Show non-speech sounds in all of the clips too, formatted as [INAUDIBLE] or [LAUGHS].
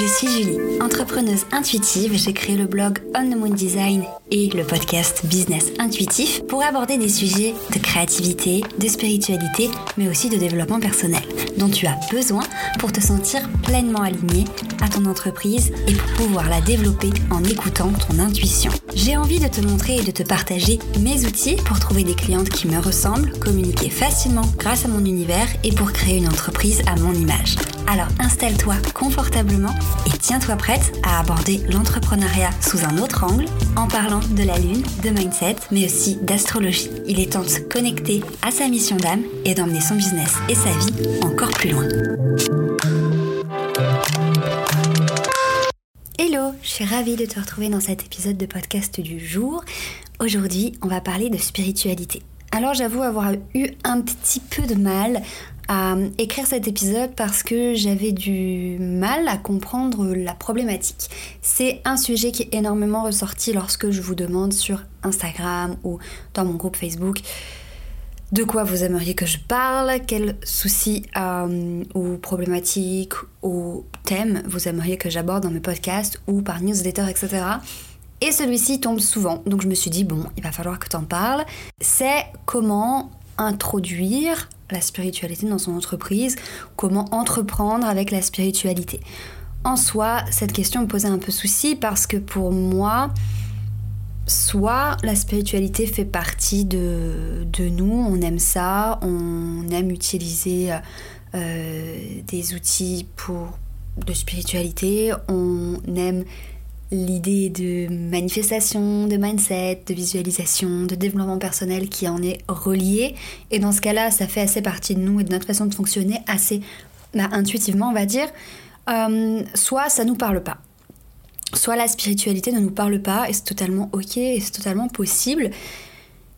je suis Julie, entrepreneuse intuitive. J'ai créé le blog On the Moon Design et le podcast Business Intuitif pour aborder des sujets de créativité, de spiritualité, mais aussi de développement personnel dont tu as besoin pour te sentir pleinement aligné à ton entreprise et pour pouvoir la développer en écoutant ton intuition. J'ai envie de te montrer et de te partager mes outils pour trouver des clientes qui me ressemblent, communiquer facilement grâce à mon univers et pour créer une entreprise à mon image. Alors installe-toi confortablement et tiens-toi prête à aborder l'entrepreneuriat sous un autre angle en parlant de la lune, de mindset, mais aussi d'astrologie. Il est temps de se connecter à sa mission d'âme et d'emmener son business et sa vie encore plus loin. Hello, je suis ravie de te retrouver dans cet épisode de podcast du jour. Aujourd'hui, on va parler de spiritualité. Alors j'avoue avoir eu un petit peu de mal à écrire cet épisode parce que j'avais du mal à comprendre la problématique. C'est un sujet qui est énormément ressorti lorsque je vous demande sur Instagram ou dans mon groupe Facebook de quoi vous aimeriez que je parle, quels soucis euh, ou problématiques ou thèmes vous aimeriez que j'aborde dans mes podcasts ou par newsletter, etc. Et celui-ci tombe souvent, donc je me suis dit, bon, il va falloir que tu en parles. C'est comment introduire la spiritualité dans son entreprise, comment entreprendre avec la spiritualité. En soi, cette question me posait un peu souci parce que pour moi, soit la spiritualité fait partie de, nous, on aime ça, on aime utiliser euh, des outils pour de spiritualité, on aime l'idée de manifestation, de mindset, de visualisation, de développement personnel qui en est relié. Et dans ce cas-là, ça fait assez partie de nous et de notre façon de fonctionner assez bah, intuitivement, on va dire. Euh, soit ça nous parle pas. Soit la spiritualité ne nous parle pas et c'est totalement ok et c'est totalement possible.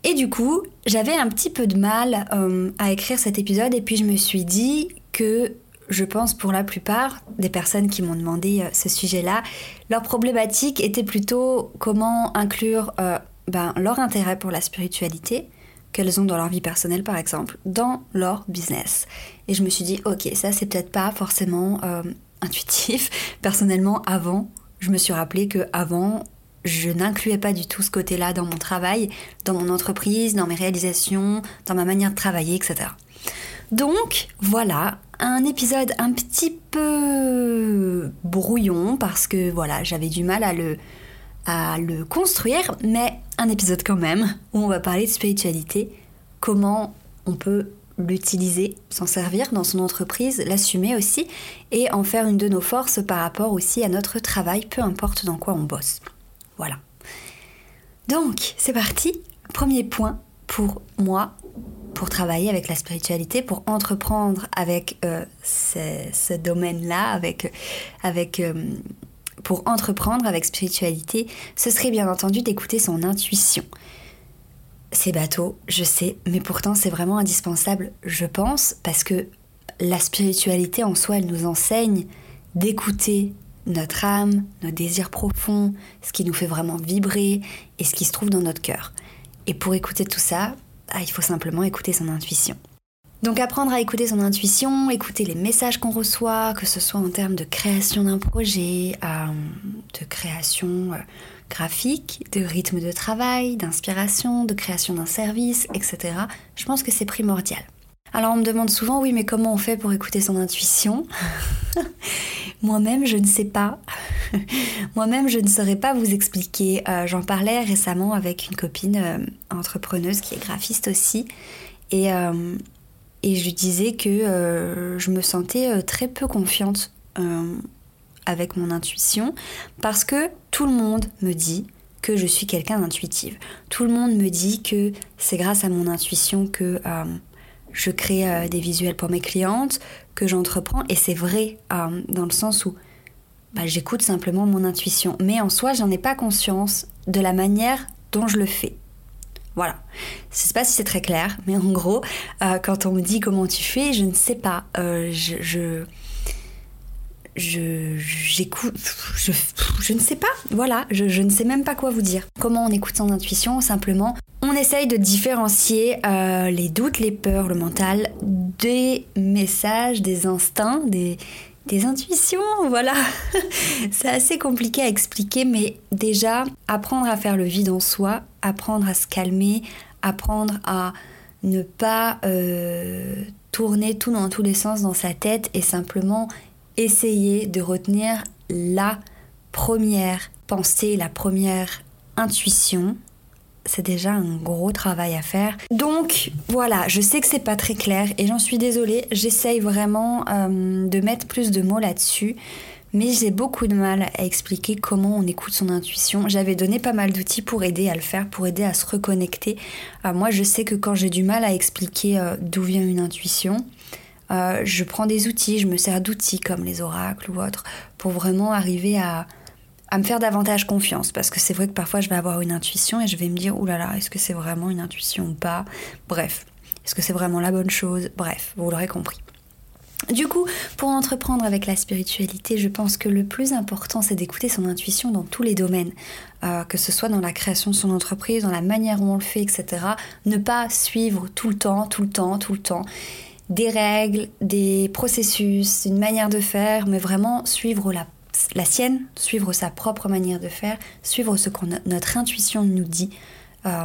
Et du coup, j'avais un petit peu de mal euh, à écrire cet épisode et puis je me suis dit que je pense pour la plupart des personnes qui m'ont demandé euh, ce sujet-là, leur problématique était plutôt comment inclure euh, ben, leur intérêt pour la spiritualité qu'elles ont dans leur vie personnelle par exemple, dans leur business. Et je me suis dit, ok, ça c'est peut-être pas forcément euh, intuitif. [LAUGHS] Personnellement, avant, je me suis rappelé que avant, je n'incluais pas du tout ce côté-là dans mon travail, dans mon entreprise, dans mes réalisations, dans ma manière de travailler, etc. Donc voilà, un épisode un petit peu brouillon parce que voilà, j'avais du mal à le, à le construire, mais un épisode quand même où on va parler de spiritualité, comment on peut l'utiliser, s'en servir dans son entreprise, l'assumer aussi et en faire une de nos forces par rapport aussi à notre travail, peu importe dans quoi on bosse. Voilà. Donc, c'est parti. Premier point pour moi, pour travailler avec la spiritualité, pour entreprendre avec euh, ce, domaine-là, avec, avec, euh, pour entreprendre avec spiritualité, ce serait bien entendu d'écouter son intuition. C'est bateau, je sais, mais pourtant c'est vraiment indispensable, je pense, parce que la spiritualité en soi, elle nous enseigne d'écouter notre âme, nos désirs profonds, ce qui nous fait vraiment vibrer et ce qui se trouve dans notre cœur. Et pour écouter tout ça, ah, il faut simplement écouter son intuition. Donc apprendre à écouter son intuition, écouter les messages qu'on reçoit, que ce soit en termes de création d'un projet, euh, de création euh, graphique, de rythme de travail, d'inspiration, de création d'un service, etc. Je pense que c'est primordial. Alors on me demande souvent, oui, mais comment on fait pour écouter son intuition? Moi-même, je ne sais pas. [LAUGHS] Moi-même, je ne saurais pas vous expliquer. Euh, j'en parlais récemment avec une copine euh, entrepreneuse qui est graphiste aussi. Et, euh, et je disais que je me sentais très peu confiante avec mon intuition parce que tout le monde me dit que je suis quelqu'un d'intuitive. Tout le monde me dit que c'est grâce à mon intuition que je crée des visuels pour mes clientes, que j'entreprends. Et c'est vrai dans le sens où bah, j'écoute simplement mon intuition. Mais en soi, j'en ai pas conscience de la manière dont je le fais. Voilà. Je sais pas si c'est très clair, mais en gros, euh, quand on me dit comment tu fais, je ne sais pas. Euh, je, je j'écoute, je, je, ne sais pas, voilà, je, je, ne sais même pas quoi vous dire. Comment on écoute son intuition Simplement, on essaye de différencier euh, les doutes, les peurs, le mental des messages, des instincts, des, des intuitions, voilà. [LAUGHS] c'est assez compliqué à expliquer, mais déjà, apprendre à faire le vide en soi, apprendre à se calmer, apprendre à ne pas euh, tourner tout dans tous les sens dans sa tête et simplement essayer de retenir la première pensée, la première intuition c'est déjà un gros travail à faire. Donc voilà, je sais que c'est pas très clair et j'en suis désolée. J'essaye vraiment euh, de mettre plus de mots là-dessus. Mais j'ai beaucoup de mal à expliquer comment on écoute son intuition. J'avais donné pas mal d'outils pour aider à le faire, pour aider à se reconnecter. Euh, moi, je sais que quand j'ai du mal à expliquer euh, d'où vient une intuition, je prends des outils, je me sers d'outils comme les oracles ou autres, pour vraiment arriver à, à me faire davantage confiance. Parce que c'est vrai que parfois je vais avoir une intuition et je vais me dire oulala, là là, est-ce que c'est vraiment une intuition ou pas? Bref, est-ce que c'est vraiment la bonne chose? Bref, vous l'aurez compris. Du coup, pour entreprendre avec la spiritualité, je pense que le plus important, c'est d'écouter son intuition dans tous les domaines, euh, que ce soit dans la création de son entreprise, dans la manière où on le fait, etc. Ne pas suivre tout le temps, tout le temps, tout le temps des règles, des processus, une manière de faire, mais vraiment suivre la la sienne, suivre sa propre manière de faire, suivre ce que notre intuition nous dit euh,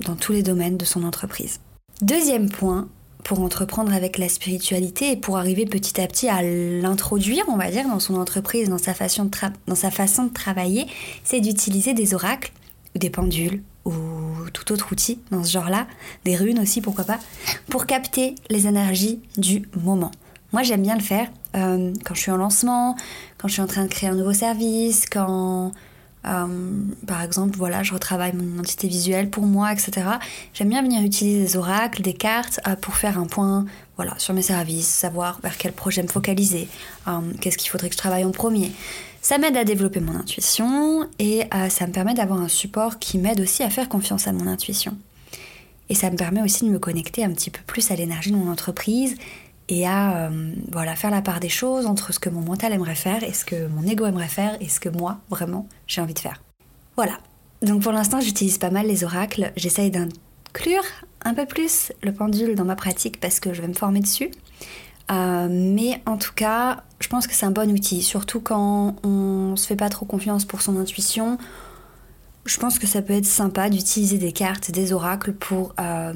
dans tous les domaines de son entreprise. Deuxième point, pour entreprendre avec la spiritualité et pour arriver petit à petit à l'introduire, on va dire, dans son entreprise, dans sa façon dans sa façon de travailler, c'est d'utiliser des oracles ou des pendules ou tout autre outil dans ce genre-là, des runes aussi, pourquoi pas, pour capter les énergies du moment. Moi, j'aime bien le faire euh, quand je suis en lancement, quand je suis en train de créer un nouveau service, quand, euh, par exemple, voilà, je retravaille mon identité visuelle pour moi, etc. J'aime bien venir utiliser des oracles, des cartes euh, pour faire un point voilà, sur mes services, savoir vers quel projet me focaliser, qu'est-ce qu'il faudrait que je travaille en premier. Ça m'aide à développer mon intuition et ça me permet d'avoir un support qui m'aide aussi à faire confiance à mon intuition. Et ça me permet aussi de me connecter un petit peu plus à l'énergie de mon entreprise et à euh, voilà, faire la part des choses entre ce que mon mental aimerait faire et ce que mon ego aimerait faire et ce que moi, vraiment, j'ai envie de faire. Voilà. Donc pour l'instant, j'utilise pas mal les oracles. J'essaye d'inclure un peu plus le pendule dans ma pratique parce que je vais me former dessus. Euh, mais en tout cas, je pense que c'est un bon outil, surtout quand on se fait pas trop confiance pour son intuition je pense que ça peut être sympa d'utiliser des cartes, des oracles pour, euh,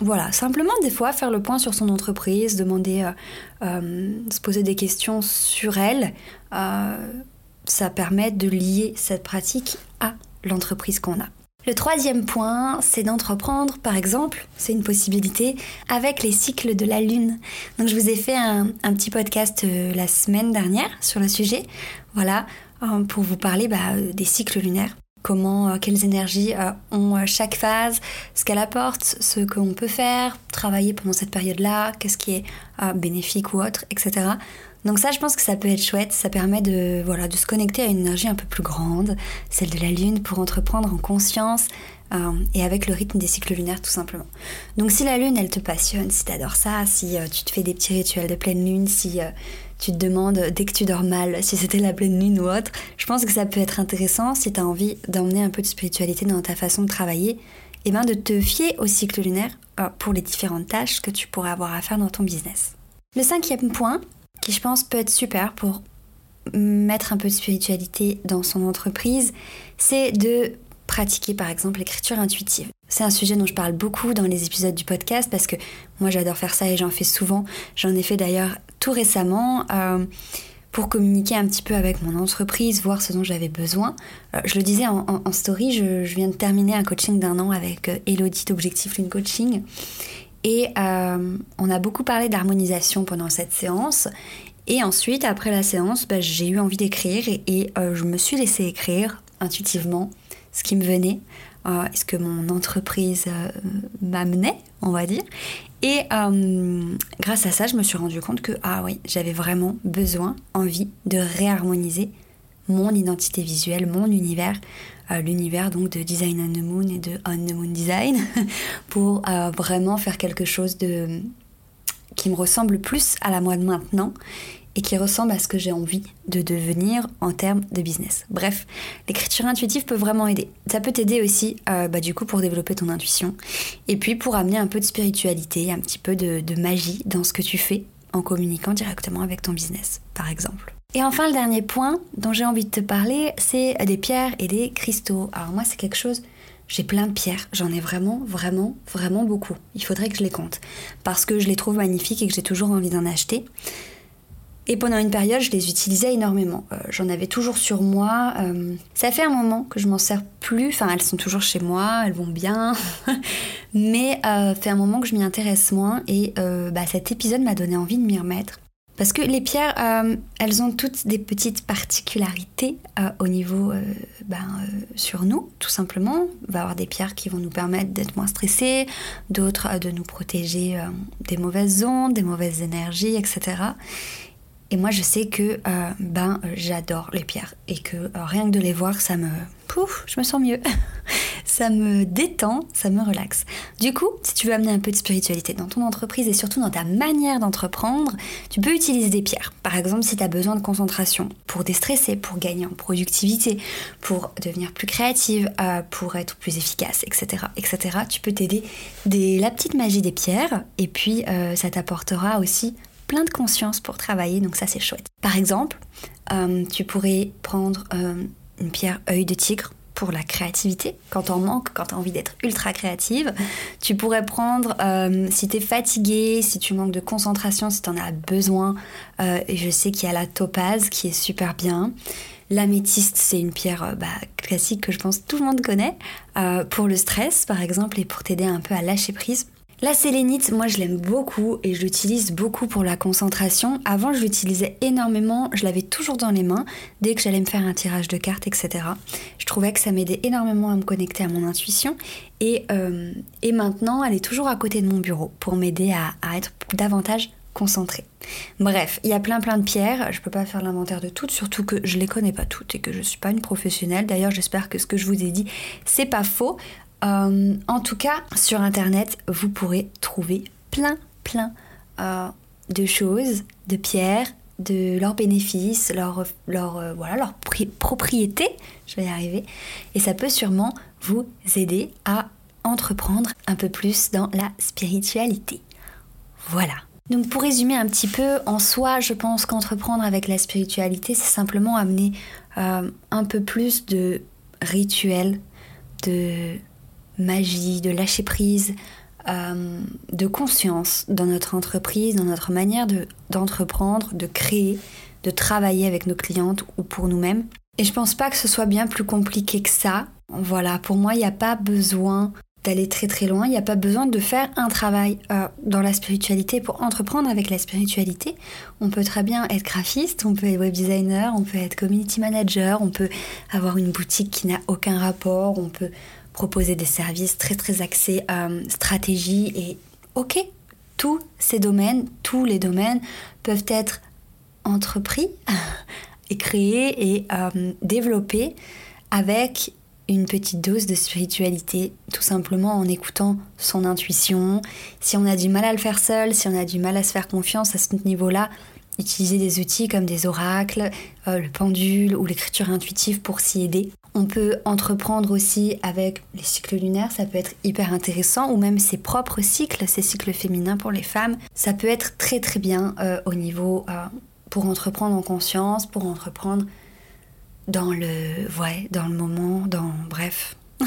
voilà, simplement des fois faire le point sur son entreprise, demander, euh, euh, se poser des questions sur elle. ça permet de lier cette pratique à l'entreprise qu'on a. Le troisième point, c'est d'entreprendre, par exemple, c'est une possibilité, avec les cycles de la Lune. Donc je vous ai fait un, petit podcast la semaine dernière sur le sujet, voilà, pour vous parler bah, des cycles lunaires comment, euh, quelles énergies euh, ont euh, chaque phase, ce qu'elle apporte, ce qu'on peut faire, travailler pendant cette période-là, qu'est-ce qui est bénéfique ou autre, etc. Donc ça, je pense que ça peut être chouette. Ça permet de, voilà, de se connecter à une énergie un peu plus grande, celle de la Lune, pour entreprendre en conscience et avec le rythme des cycles lunaires, tout simplement. Donc si la Lune, elle te passionne, si tu adores ça, si tu te fais des petits rituels de pleine Lune, si tu te demandes dès que tu dors mal si c'était la pleine lune ou autre, je pense que ça peut être intéressant si tu as envie d'emmener un peu de spiritualité dans ta façon de travailler, et eh ben de te fier au cycle lunaire euh, pour les différentes tâches que tu pourrais avoir à faire dans ton business. Le cinquième point, qui je pense peut être super pour mettre un peu de spiritualité dans son entreprise, c'est de pratiquer par exemple l'écriture intuitive. C'est un sujet dont je parle beaucoup dans les épisodes du podcast parce que moi j'adore faire ça et j'en fais souvent. J'en ai fait d'ailleurs tout récemment euh, pour communiquer un petit peu avec mon entreprise, voir ce dont j'avais besoin. Euh, je le disais en, story, je, viens de terminer un coaching d'un an avec euh, Elodie d'Objectif Lune Coaching. Et on a beaucoup parlé d'harmonisation pendant cette séance. Et ensuite, après la séance, bah, j'ai eu envie d'écrire et, je me suis laissée écrire intuitivement ce qui me venait, euh, ce que mon entreprise euh, m'amenait, on va dire. Et euh, grâce à ça, je me suis rendu compte que ah oui, j'avais vraiment besoin, envie de réharmoniser mon identité visuelle, mon univers, l'univers donc de Design on the Moon et de On the Moon Design, [LAUGHS] pour vraiment faire quelque chose de qui me ressemble plus à la moi de maintenant et qui ressemble à ce que j'ai envie de devenir en termes de business. Bref, l'écriture intuitive peut vraiment aider. Ça peut t'aider aussi, euh, bah, du coup, pour développer ton intuition et puis pour amener un peu de spiritualité, un petit peu de, magie dans ce que tu fais en communiquant directement avec ton business, par exemple. Et enfin, le dernier point dont j'ai envie de te parler, c'est des pierres et des cristaux. Alors moi, c'est quelque chose j'ai plein de pierres, j'en ai vraiment, vraiment, vraiment beaucoup. Il faudrait que je les compte. Parce que je les trouve magnifiques et que j'ai toujours envie d'en acheter. Et pendant une période, je les utilisais énormément. Euh, j'en avais toujours sur moi. Euh, ça fait un moment que je m'en sers plus. Enfin, elles sont toujours chez moi, elles vont bien. [LAUGHS] Mais euh, fait un moment que je m'y intéresse moins. Et bah, cet épisode m'a donné envie de m'y remettre. Parce que les pierres, euh, elles ont toutes des petites particularités euh, au niveau euh, ben, sur nous, tout simplement. On va avoir des pierres qui vont nous permettre d'être moins stressés, d'autres de nous protéger des mauvaises ondes, des mauvaises énergies, etc. Et moi, je sais que ben, j'adore les pierres et que rien que de les voir, ça me... Pouf, je me sens mieux. [LAUGHS] ça me détend, ça me relaxe. Du coup, si tu veux amener un peu de spiritualité dans ton entreprise et surtout dans ta manière d'entreprendre, tu peux utiliser des pierres. Par exemple, si tu as besoin de concentration pour déstresser, pour gagner en productivité, pour devenir plus créative, euh, pour être plus efficace, etc., etc., tu peux t'aider de la petite magie des pierres et puis euh, ça t'apportera aussi plein de conscience pour travailler, donc ça c'est chouette. Par exemple, euh, tu pourrais prendre une pierre œil de tigre pour la créativité, quand on manque, quand tu as envie d'être ultra créative. Tu pourrais prendre, euh, si tu es fatigué, si tu manques de concentration, si tu en as besoin, euh, je sais qu'il y a la topaze qui est super bien. L'améthyste, c'est une pierre euh, bah, classique que je pense tout le monde connaît, pour le stress par exemple, et pour t'aider un peu à lâcher prise. La sélénite, moi je l'aime beaucoup et je l'utilise beaucoup pour la concentration. Avant je l'utilisais énormément, je l'avais toujours dans les mains dès que j'allais me faire un tirage de cartes, etc. Je trouvais que ça m'aidait énormément à me connecter à mon intuition et, euh, et maintenant elle est toujours à côté de mon bureau pour m'aider à, à être davantage concentrée. Bref, il y a plein plein de pierres, je peux pas faire l'inventaire de toutes, surtout que je les connais pas toutes et que je suis pas une professionnelle. D'ailleurs, j'espère que ce que je vous ai dit, c'est pas faux. Euh, en tout cas, sur Internet, vous pourrez trouver plein, plein euh, de choses, de pierres, de leurs bénéfices, leur, leur, euh, voilà, leur propriété, je vais y arriver, et ça peut sûrement vous aider à entreprendre un peu plus dans la spiritualité. Voilà. Donc pour résumer un petit peu, en soi, je pense qu'entreprendre avec la spiritualité, c'est simplement amener un peu plus de rituels, de magie, de lâcher prise, euh, de conscience dans notre entreprise, dans notre manière d'entreprendre, de, créer, de travailler avec nos clientes ou pour nous-mêmes. Et je pense pas que ce soit bien plus compliqué que ça. Voilà, pour moi, il n'y a pas besoin d'aller très très loin, il n'y a pas besoin de faire un travail euh, dans la spiritualité pour entreprendre avec la spiritualité. On peut très bien être graphiste, on peut être web designer, on peut être community manager, on peut avoir une boutique qui n'a aucun rapport, on peut proposer des services très très axés euh, stratégie et ok, tous ces domaines, tous les domaines peuvent être entrepris [LAUGHS] et créés et euh, développés avec une petite dose de spiritualité, tout simplement en écoutant son intuition. Si on a du mal à le faire seul, si on a du mal à se faire confiance à ce niveau-là, utiliser des outils comme des oracles, euh, le pendule ou l'écriture intuitive pour s'y aider. On peut entreprendre aussi avec les cycles lunaires, ça peut être hyper intéressant, ou même ses propres cycles, ses cycles féminins pour les femmes. Ça peut être très très bien euh, au niveau euh, pour entreprendre en conscience, pour entreprendre dans le, ouais, dans le moment, dans bref. [LAUGHS]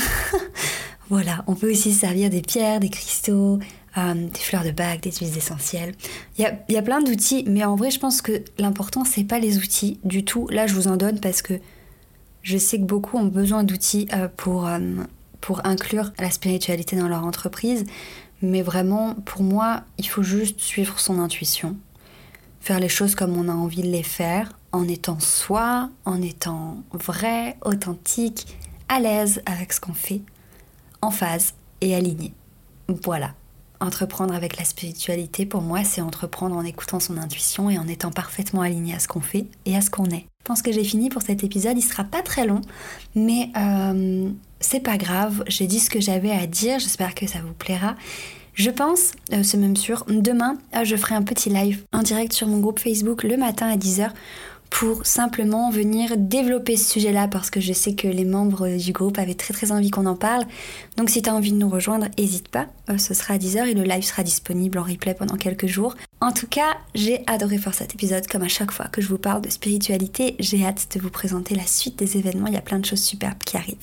voilà, on peut aussi servir des pierres, des cristaux, euh, des fleurs de bague, des huiles essentielles. Il y a, y a plein d'outils, mais en vrai, je pense que l'important, c'est pas les outils du tout. Là, je vous en donne parce que je sais que beaucoup ont besoin d'outils euh, pour, euh, pour inclure la spiritualité dans leur entreprise, mais vraiment, pour moi, il faut juste suivre son intuition, faire les choses comme on a envie de les faire, en étant soi, en étant vrai, authentique, à l'aise avec ce qu'on fait, en phase et aligné. Voilà. Entreprendre avec la spiritualité, pour moi, c'est entreprendre en écoutant son intuition et en étant parfaitement aligné à ce qu'on fait et à ce qu'on est. Je pense que j'ai fini pour cet épisode, il sera pas très long, mais euh, c'est pas grave, j'ai dit ce que j'avais à dire, j'espère que ça vous plaira. Je pense, euh, c'est même sûr, demain, euh, je ferai un petit live en direct sur mon groupe Facebook le matin à 10h pour simplement venir développer ce sujet-là parce que je sais que les membres du groupe avaient très très envie qu'on en parle. Donc si tu as envie de nous rejoindre, n'hésite pas. Euh, ce sera à 10h et le live sera disponible en replay pendant quelques jours. En tout cas, j'ai adoré faire cet épisode comme à chaque fois que je vous parle de spiritualité. J'ai hâte de vous présenter la suite des événements. Il y a plein de choses superbes qui arrivent.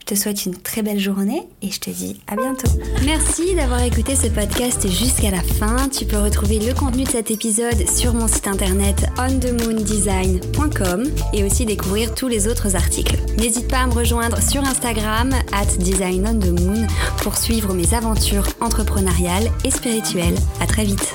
Je te souhaite une très belle journée et je te dis à bientôt. Merci d'avoir écouté ce podcast jusqu'à la fin. Tu peux retrouver le contenu de cet épisode sur mon site internet onthemoondesign.com et aussi découvrir tous les autres articles. N'hésite pas à me rejoindre sur Instagram at designonthemoon pour suivre mes aventures entrepreneuriales et spirituelles. À très vite.